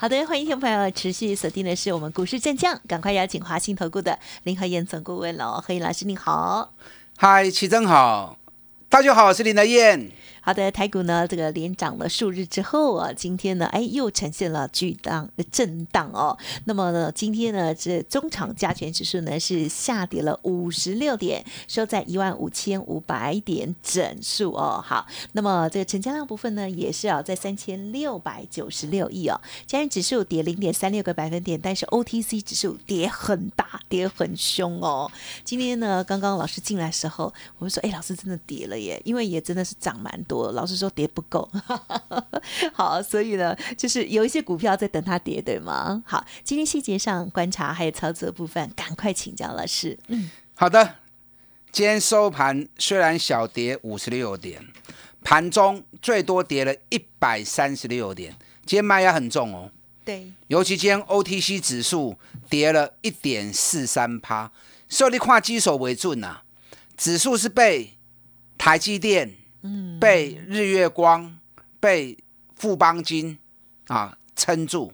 好的，欢迎听众朋友持续锁定的是我们股市战将，赶快邀请华信投顾的林和燕总顾问喽，何燕老师您好，嗨，齐正好，大家好，我是林和燕。好的，台股呢，这个连涨了数日之后啊，今天呢，哎，又呈现了巨大震荡哦。那么呢，今天呢，这中场加权指数呢是下跌了五十六点，收在一万五千五百点整数哦。好，那么这个成交量部分呢，也是啊，在三千六百九十六亿哦。加权指数跌零点三六个百分点，但是 OTC 指数跌很大，跌很凶哦。今天呢，刚刚老师进来时候，我们说，哎，老师真的跌了耶，因为也真的是涨蛮。多，老师说跌不够，好，所以呢，就是有一些股票在等它跌，对吗？好，今天细节上观察还有操作部分，赶快请教老师。嗯，好的。今天收盘虽然小跌五十六点，盘中最多跌了一百三十六点，今天卖压很重哦。对，尤其今天 OTC 指数跌了一点四三趴，受力跨基手为准呐，指数是被台积电。被日月光、被富邦金啊撑住，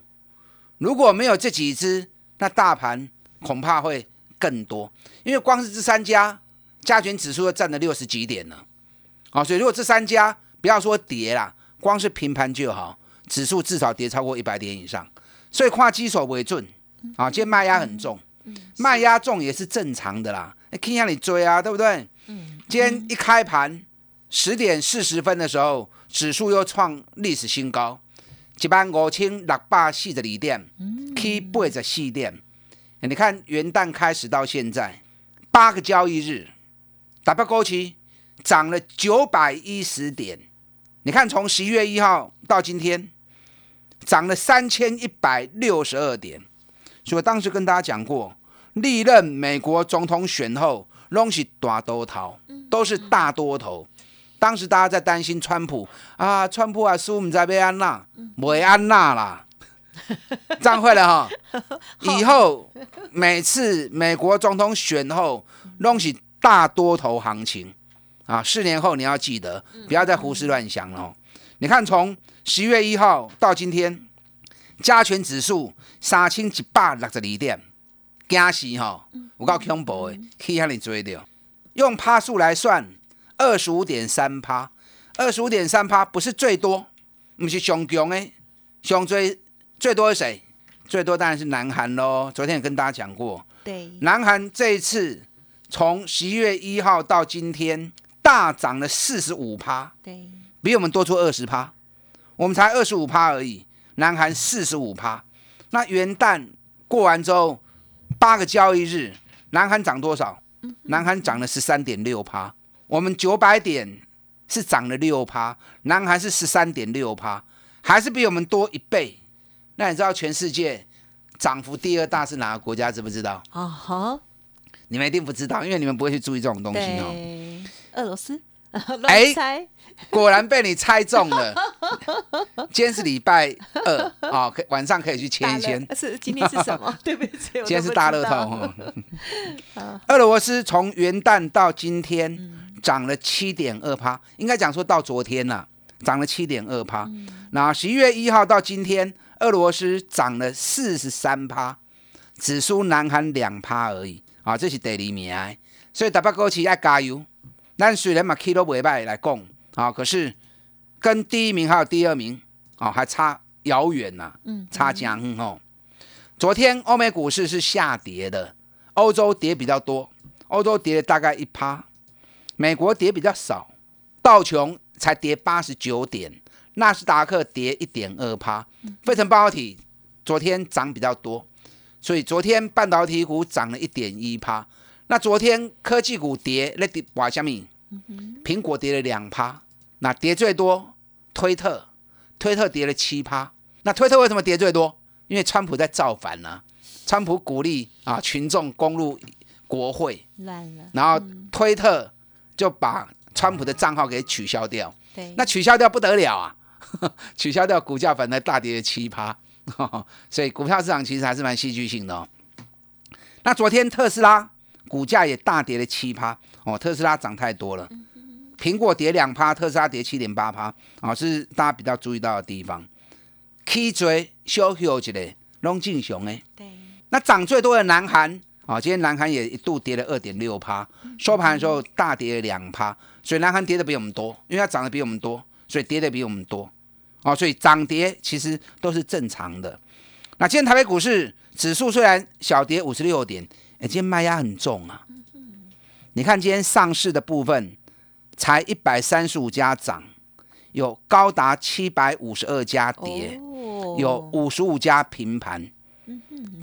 如果没有这几只，那大盘恐怕会更多。因为光是这三家加权指数都占了六十几点了，啊，所以如果这三家不要说跌啦，光是平盘就好，指数至少跌超过一百点以上。所以跨基手为准啊，今天卖压很重，卖压重也是正常的啦。看下你追啊，对不对？今天一开盘。十点四十分的时候，指数又创历史新高，一万五千六百四十二点，K 八十四点。你看元旦开始到现在八个交易日，打败高期涨了九百一十点。你看从十一月一号到今天，涨了三千一百六十二点。所以我当时跟大家讲过，历任美国总统选后，拢是大多头，都是大多头。当时大家在担心川普啊，川普啊输，唔知要安娜，没安娜啦，样会了哈。以后每次美国总统选后，弄起大多头行情。啊，四年后你要记得，不要再胡思乱想了。你看，从十月一号到今天，加权指数三千一百六十二点，惊死哈，有够恐怖的，去向你追掉，用趴数来算。二十五点三趴，二十五点三趴不是最多，不是熊强诶，熊最最多是谁？最多当然是南韩喽。昨天也跟大家讲过，对，南韩这一次从十一月一号到今天大涨了四十五趴，对，比我们多出二十趴，我们才二十五趴而已，南韩四十五趴。那元旦过完之后，八个交易日，南韩涨多少？南韩涨了十三点六趴。我们九百点是涨了六趴，南韩是十三点六趴，还是比我们多一倍。那你知道全世界涨幅第二大是哪个国家？知不知道？啊哈，你们一定不知道，因为你们不会去注意这种东西哦。俄罗斯，哎，果然被你猜中了。今天是礼拜二啊，可晚上可以去签一签。是今天是什么？对不起，今天是大乐透。俄罗斯从元旦到今天。涨了七点二趴，应该讲说到昨天呐，涨了七点二趴。那十一月一号到今天，俄罗斯涨了四十三趴，只输南韩两趴而已啊，这是第二名。所以大巴哥奇要加油。但虽然嘛 K 都尾拜来供啊，可是跟第一名还有第二名啊，还差遥远呐，差江哦。昨天欧美股市是下跌的，欧洲跌比较多，欧洲跌了大概一趴。美国跌比较少，道琼才跌八十九点，纳斯达克跌一点二趴，费城半导体昨天涨比较多，所以昨天半导体股涨了一点一趴。那昨天科技股跌，那跌瓦下面，苹果跌了两趴，那跌最多推特，推特跌了七趴。那推特为什么跌最多？因为川普在造反呢，川普鼓励啊群众攻入。国会，乱了，然后推特就把川普的账号给取消掉。对，那取消掉不得了啊！取消掉，股价反而大跌了七趴，所以股票市场其实还是蛮戏剧性的哦。那昨天特斯拉股价也大跌了七趴哦，特斯拉涨太多了，苹果跌两趴，特斯拉跌七点八趴啊，是大家比较注意到的地方。K 追小 Q 一个龙进雄哎，对，那涨最多的南韩啊，今天南韩也一度跌了二点六趴，收盘的时候大跌了两趴，所以南韩跌的比我们多，因为它涨得比我们多，所以跌的比我们多。哦，所以涨跌其实都是正常的。那今天台北股市指数虽然小跌五十六点，哎，今天卖压很重啊。你看今天上市的部分才一百三十五家涨，有高达七百五十二家跌，有五十五家平盘。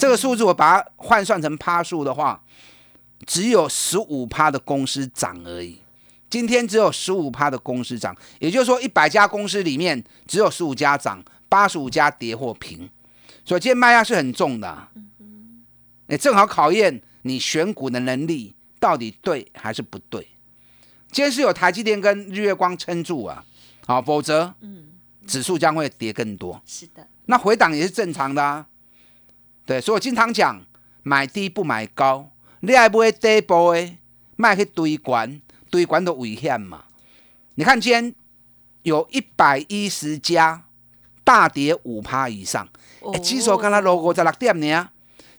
这个数字我把它换算成趴数的话，只有十五趴的公司涨而已。今天只有十五趴的公司涨，也就是说一百家公司里面只有十五家涨，八十五家跌或平，所以今天卖压是很重的。也正好考验你选股的能力到底对还是不对。今天是有台积电跟日月光撑住啊，好，否则指数将会跌更多。是的，那回档也是正常的啊。对，所以我经常讲，买低不买高，你爱买底部的，卖去堆管。堆管都危险嘛？你看今天有一百一十家大跌五趴以上，哎，指数刚才 logo 在六点呢，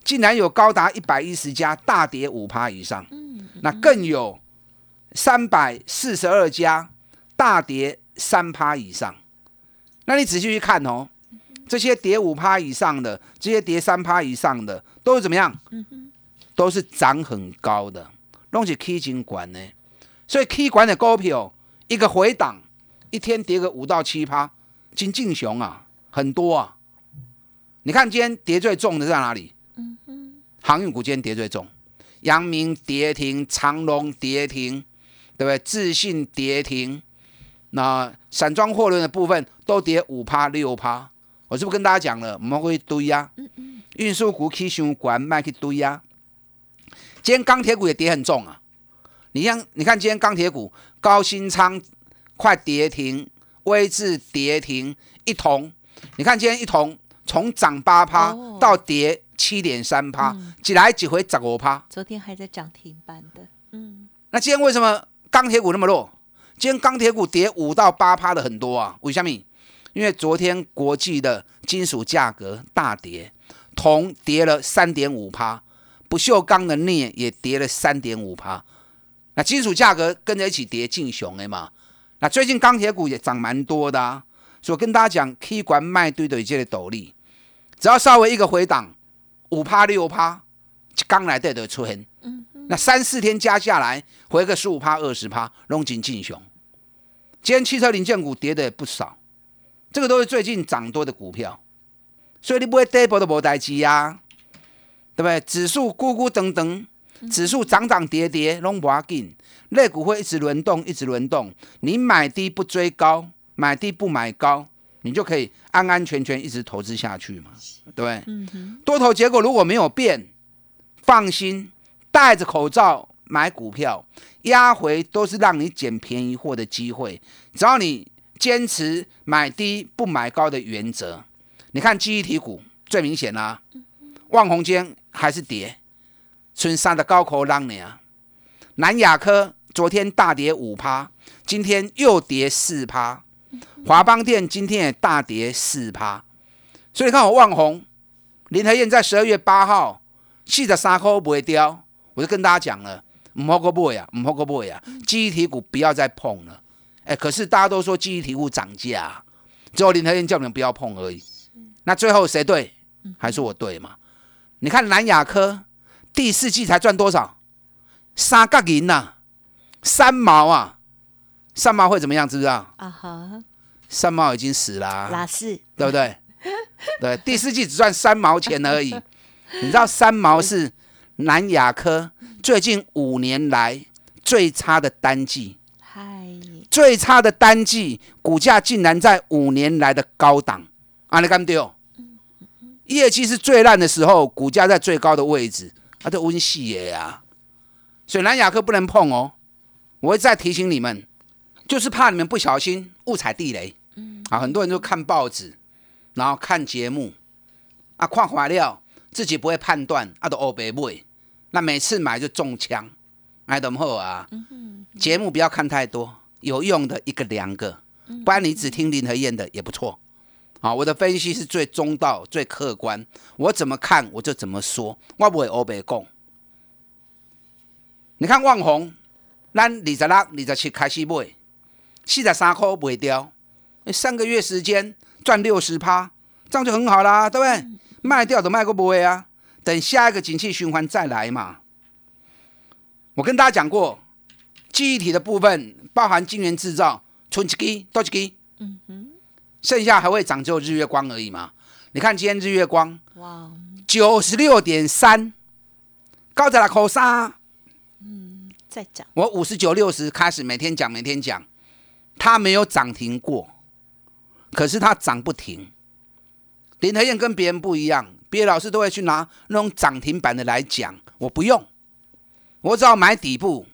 竟然有高达一百一十家大跌五趴以上，那更有三百四十二家大跌三趴以上。那你仔细去看哦，这些跌五趴以上的，这些跌三趴以上的，都是怎么样？都是涨很高的，弄起 K 金管呢。所以 K 管的股票一个回档，一天跌个五到七趴，金进雄啊，很多啊。你看今天跌最重的在哪里？航运股今天跌最重，阳明跌停，长隆跌停，对不对？自信跌停，那散装货轮的部分都跌五趴六趴。我是不是跟大家讲了，我们会堆呀？运输股 K 熊管卖去堆呀。今天钢铁股也跌很重啊。你像，你看今天钢铁股，高新仓快跌停，威智跌停，一铜，你看今天一铜从涨八趴到跌七点三趴，几来几回涨五趴。昨天还在涨停板的，嗯。那今天为什么钢铁股那么弱？今天钢铁股跌五到八趴的很多啊，为什么？因为昨天国际的金属价格大跌，铜跌了三点五趴，不锈钢的镍也跌了三点五趴。那金属价格跟着一起跌进熊的嘛？那最近钢铁股也涨蛮多的啊，所以跟大家讲，K 管卖堆堆这些斗笠，只要稍微一个回档，五趴六趴，刚来的都出现。嗯那三四天加下来，回个十五趴二十趴，弄进进熊。今天汽车零件股跌的也不少，这个都是最近涨多的股票，所以你不会 double 都无代志呀，对不对？指数咕咕噔噔。指数涨涨跌跌，拢不要紧，类股会一直轮动，一直轮动。你买低不追高，买低不买高，你就可以安安全全一直投资下去嘛，对不对？嗯多头结果如果没有变，放心，戴着口罩买股票，压回都是让你捡便宜货的机会。只要你坚持买低不买高的原则，你看记忆体股最明显啦，万红间还是跌。春山的高口浪呢？南亚科昨天大跌五趴，今天又跌四趴。华邦电今天也大跌四趴。所以你看我万红、林和燕在十二月八号四十三块不会掉，我就跟大家讲了，唔好个不呀，唔好个不呀，记忆体股不要再碰了。哎，可是大家都说记忆体股涨价，只有林和燕叫你们不要碰而已。那最后谁对？还是我对嘛？你看南亚科。第四季才赚多少？三角银呐，三毛啊，三毛会怎么样？知不知道？啊哈，三毛已经死了，哪是？对不对？对，第四季只赚三毛钱而已。你知道三毛是南亚科最近五年来最差的单季，嗨，最差的单季，股价竟然在五年来的高档，啊，你看对哦，业绩是最烂的时候，股价在最高的位置。他都温系的呀，所以南亚科不能碰哦。我会再提醒你们，就是怕你们不小心误踩地雷。啊，很多人都看报纸，然后看节目，啊，看怀料自己不会判断，啊，都欧白买，那每次买就中枪，买怎么好啊？节目不要看太多，有用的一个两个，不然你只听林和燕的也不错。啊，我的分析是最中道、最客观，我怎么看我就怎么说，我不会欧白讲。你看旺宏，咱二十六、二十七开始买，四十三块卖掉。三个月时间赚六十趴，这样就很好啦，对不对？卖掉的卖过不会啊？等下一个景气循环再来嘛。我跟大家讲过，记忆体的部分包含晶圆制造，存一基多一基，嗯哼，剩下还会涨只有日月光而已嘛。你看今天日月光，哇，九十六点三，高在了口沙，嗯，再涨。我五十九六十开始每天讲，每天讲，它没有涨停过。可是它涨不停，林和燕跟别人不一样，别的老师都会去拿那种涨停板的来讲，我不用，我只要买底部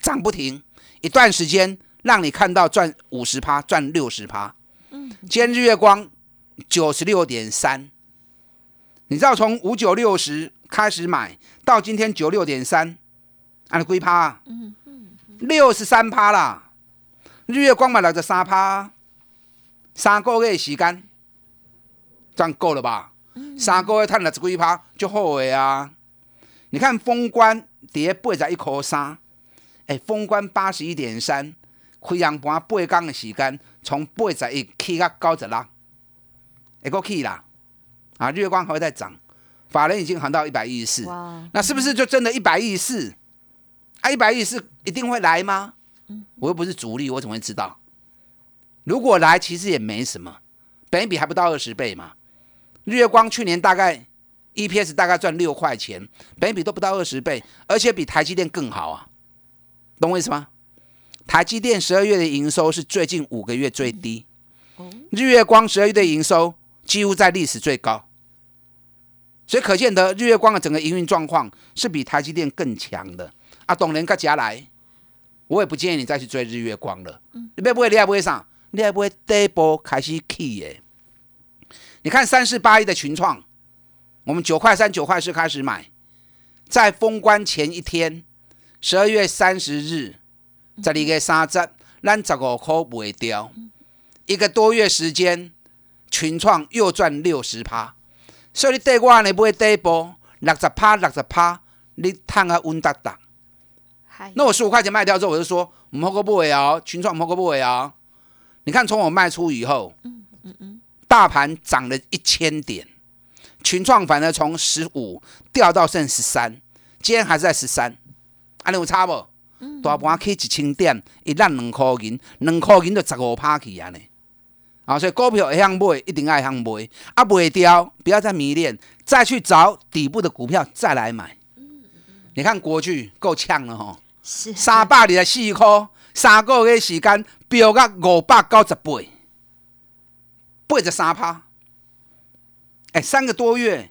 涨不停，一段时间让你看到赚五十趴，赚六十趴。嗯，今天日月光九十六点三，你知道从五九六十开始买到今天九六点三，按归趴，嗯嗯，六十三趴啦，日月光买了这三趴。三个月时间，这样够了吧？三个月赚了几趴就好诶啊！你看封关跌八十一块三，哎，封关八十一点三，开阳盘八天的时间，从八十一起到九十六，一个起啦！啊，日月光还会再涨，法人已经喊到一百一十四，那是不是就真的一百一十四？啊，一百一十四一定会来吗？我又不是主力，我怎么会知道？如果来，其实也没什么，本比还不到二十倍嘛。日月光去年大概 EPS 大概赚六块钱，本比都不到二十倍，而且比台积电更好啊，懂我意思吗？台积电十二月的营收是最近五个月最低，日月光十二月的营收几乎在历史最高，所以可见得日月光的整个营运状况是比台积电更强的。啊，董人个加来，我也不建议你再去追日月光了，你别不会，你也不会上。你还不会第一波开始起耶？你看三四八一的群创，我们九块三、九块四开始买，在封关前一天，十二月三十日，十二月三十，咱十五块卖掉，一个多月时间，群创又赚六十趴。所以你对我呢，不会第一波六十趴、六十趴，你赚啊稳当当。那我十五块钱卖掉之后，我就说唔好个不会哦，群创唔好个不会哦。你看，从我卖出以后，嗯嗯嗯，大盘涨了一千点，群创反而从十五掉到剩十三，今天还是在十三，安尼有差不？大盘起一千点，一烂两箍银，两箍银就十五趴去啊呢。啊，所以股票会向买，一定爱向买，啊，卖掉，不要再迷恋，再去找底部的股票再来买。你看国巨够呛了哈，是三百二十四块。三个月时间飙到五百九十八，八十三趴。哎，三个多月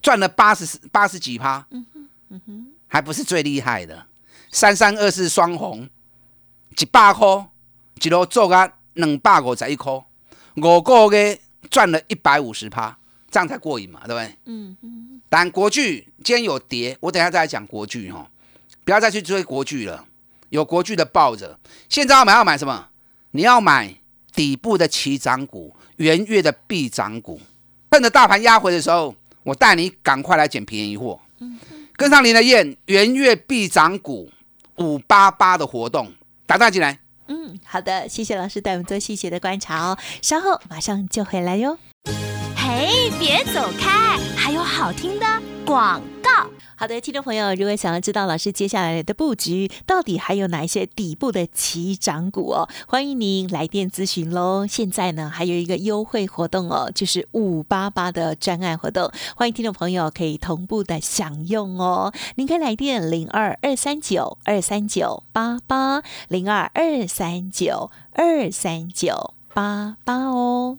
赚了八十八十几趴，嗯哼，嗯哼，还不是最厉害的。三三二四双红，一百块一路做啊两百五十一块，五个月赚了一百五十趴，这样才过瘾嘛，对不对？嗯嗯。但国剧今天有跌，我等下再来讲国剧哈，不要再去追国剧了。有国剧的抱着，现在要买要买什么？你要买底部的起涨股，元月的必涨股。趁着大盘压回的时候，我带你赶快来捡便宜货。跟上您的燕，元月必涨股五八八的活动，打断进来。嗯，好的，谢谢老师带我们做细节的观察哦。稍后马上就回来哟。嘿，别走开，还有好听的广告。好的，听众朋友，如果想要知道老师接下来的布局到底还有哪一些底部的起涨股哦，欢迎您来电咨询喽。现在呢还有一个优惠活动哦，就是五八八的专案活动，欢迎听众朋友可以同步的享用哦。您可以来电零二二三九二三九八八零二二三九二三九八八哦。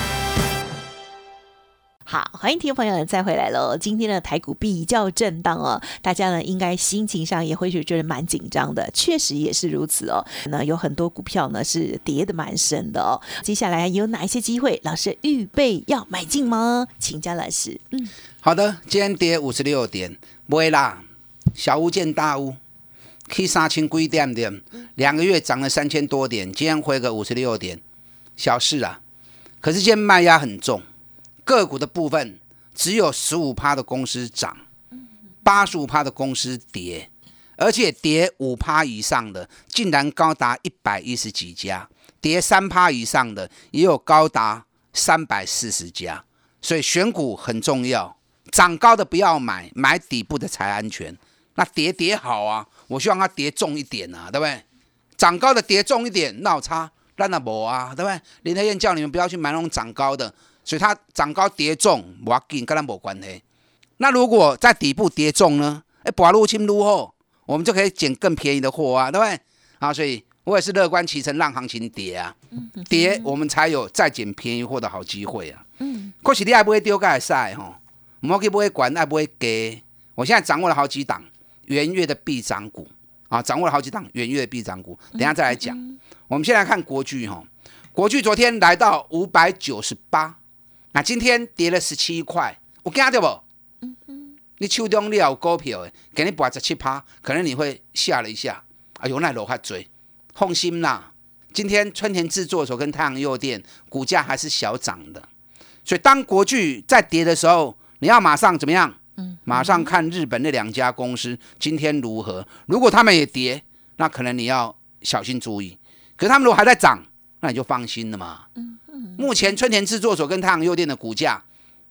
好，欢迎听众朋友再回来喽。今天的台股比较震荡哦，大家呢应该心情上也会是觉得蛮紧张的，确实也是如此哦。那有很多股票呢是跌的蛮深的哦。接下来有哪一些机会，老师预备要买进吗？请教老师。嗯，好的，今天跌五十六点，不会啦，小巫见大巫，可以三千几点点，两个月涨了三千多点，今天回个五十六点，小事啊。可是今天卖压很重。个股的部分只有十五趴的公司涨，八十五趴的公司跌，而且跌五趴以上的竟然高达一百一十几家，跌三趴以上的也有高达三百四十家。所以选股很重要，涨高的不要买，买底部的才安全。那跌跌好啊，我希望它跌重一点啊，对不对？涨高的跌重一点，闹差那那无啊，对不对？林德燕叫你们不要去买那种涨高的。所以它涨高跌重，我跟跟它没关系。那如果在底部跌重呢？哎，把入侵入后，我们就可以捡更便宜的货啊，对不对？啊，所以我也是乐观其成，让行情跌啊，跌我们才有再捡便宜货的好机会啊。嗯，可是你还不会丢盖赛哈？摩根不会管，还不会给。我现在掌握了好几档元月的必涨股啊，掌握了好几档元月的必涨股，等下再来讲。我们先来看国巨哈，国巨昨天来到五百九十八。那今天跌了十七块，我惊到不？嗯嗯，你手中你有股票，给你拔十七趴，可能你会吓了一下。哎呦，那楼下嘴，放心啦。今天春田制作所跟太阳诱电股价还是小涨的，所以当国巨在跌的时候，你要马上怎么样？嗯，马上看日本那两家公司今天如何。如果他们也跌，那可能你要小心注意。可是他们如果还在涨，那你就放心了嘛。嗯。目前春田制作所跟太阳诱电的股价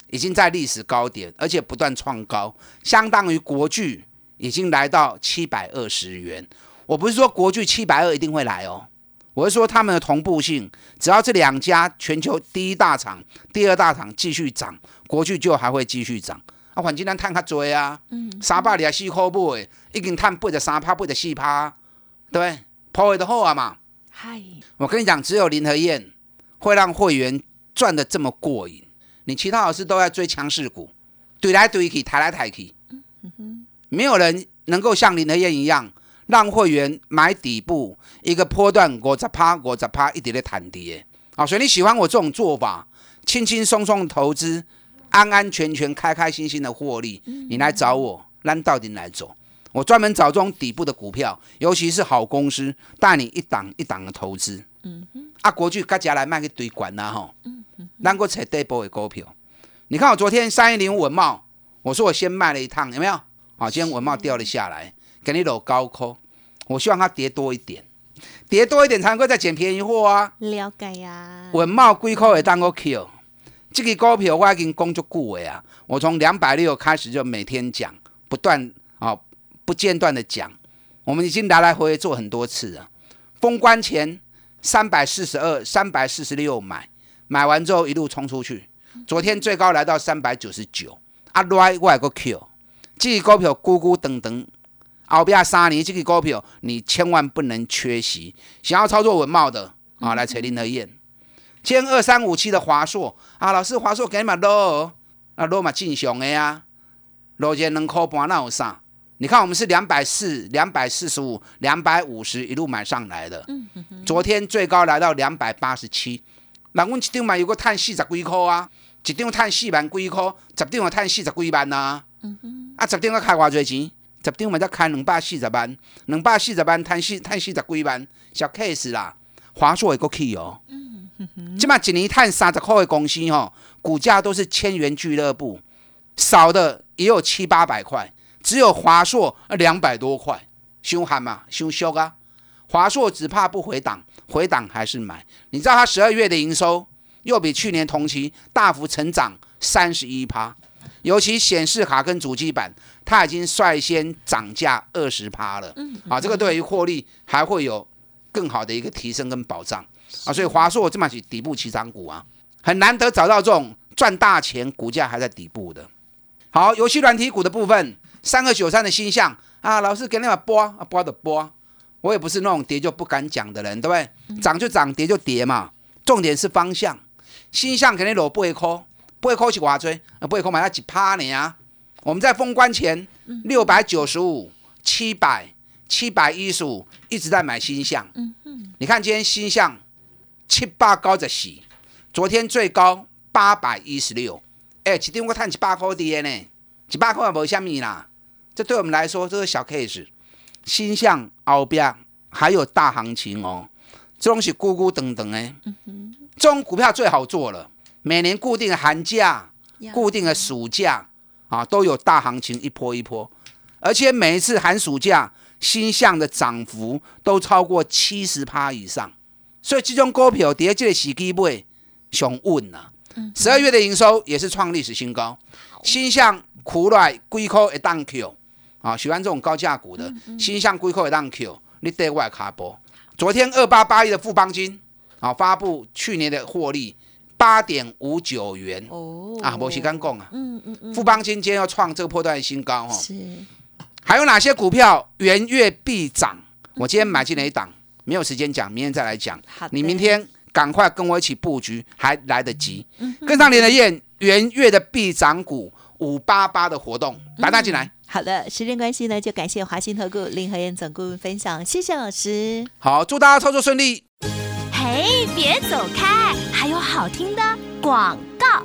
已经在历史高点，而且不断创高，相当于国巨已经来到七百二十元。我不是说国巨七百二一定会来哦，我是说他们的同步性，只要这两家全球第一大厂、第二大厂继续涨，国巨就还会继续涨。啊，反正咱探较多啊，三百二四块买，已经探八十三趴、八十四趴，对不对？破位的好啊嘛。嗨，我跟你讲，只有林和燕。会让会员赚的这么过瘾，你其他老师都在追强势股，怼来怼去，抬来抬去，没有人能够像林德燕一样，让会员买底部一个波段五十趴、五十趴一点的弹跌啊！所以你喜欢我这种做法，轻轻松松投资，安安全全、开开心心的获利，你来找我，让到底来走。我专门找这种底部的股票，尤其是好公司，带你一档一档的投资。嗯哼。啊，国巨各家来卖去堆管呐吼，难过扯底部的股票。你看我昨天三一零文茂，我说我先卖了一趟，有没有？啊，今天文茂掉了下来，给你搂高空。我希望它跌多一点，跌多一点才能够再捡便宜货啊。了解呀。文茂几块会当个 Q，这个股票我已经讲足久的啊。我从两百六开始就每天讲，不断啊不间断的讲，我们已经来来回回做很多次了。封关前。三百四十二、三百四十六买，买完之后一路冲出去。昨天最高来到三百九十九。啊，来我个 Q，这个股票咕咕等等，后边三年这个股票你千万不能缺席。想要操作文茂的啊，来找林和燕。今天二三五七的华硕啊，老师华硕给你买落，啊落嘛正常的呀，落一两块半那有啥？你看，我们是两百四、两百四十五、两百五十一路买上来的。昨天最高来到两百八十七。那我一张买有个碳四十几块啊，一张碳四万几块，十张要碳四十几万呐。啊，十张要开偌济钱？十张嘛才开两百四十万，两百四十万碳四碳四十几万，小 case 啦。华硕也够去哦。嗯起码一年碳三十块的公司吼，股价都是千元俱乐部，少的也有七八百块。只有华硕两百多块，凶悍嘛，凶凶啊！华硕只怕不回档，回档还是买。你知道它十二月的营收又比去年同期大幅成长三十一趴，尤其显示卡跟主机板，它已经率先涨价二十趴了。嗯，啊，这个对于获利还会有更好的一个提升跟保障啊。所以华硕这么起底部起涨股啊，很难得找到这种赚大钱、股价还在底部的。好，游戏软体股的部分，三个九三的星象啊，老师给你们播啊，播的播。我也不是那种跌就不敢讲的人，对不对？涨就涨，跌就跌嘛。重点是方向，星象肯定裸不会扣，不会扣是寡追，不会扣买它几趴呢啊？我们在封关前六百九十五、七百、七百一十五一直在买星象。嗯嗯，你看今天星象七八高着洗，昨天最高八百一十六，哎，一天我赚一百块跌呢，一百块也无虾米啦。这对我们来说这是小 case。星象后边还有大行情哦，这东西咕咕等等哎，这种股票最好做了，每年固定的寒假、固定的暑假啊，都有大行情一波一波，而且每一次寒暑假星象的涨幅都超过七十趴以上，所以这种股票跌这个时机买上稳呐。十二月的营收也是创历史新高，星象苦来几块一档 Q。啊，喜欢这种高价股的，新向归扣也让 Q，你对外卡波。昨天二八八一的富邦金，啊，发布去年的获利八点五九元。哦，啊，我时间讲啊，嗯嗯嗯，富邦金今天要创这个破断新高哈。是。还有哪些股票元月必涨？我今天买进了一档，没有时间讲，明天再来讲。你明天赶快跟我一起布局，还来得及。跟上连的燕元月的必涨股五八八的活动，打大进来。好的，时间关系呢，就感谢华兴投顾林和燕总顾问分享，谢谢老师。好，祝大家操作顺利。嘿，别走开，还有好听的广。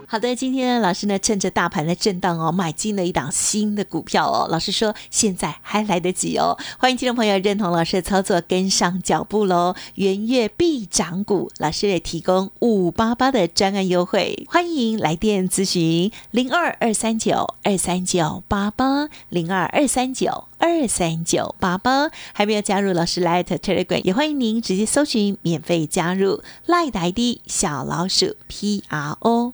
好的，今天老师呢趁着大盘的震荡哦，买进了一档新的股票哦。老师说现在还来得及哦，欢迎听众朋友认同老师的操作，跟上脚步喽。元月必涨股，老师也提供五八八的专案优惠，欢迎来电咨询零二二三九二三九八八零二二三九二三九八八。还没有加入老师 Light Telegram，也欢迎您直接搜寻免费加入 Light ID 小老鼠 P R O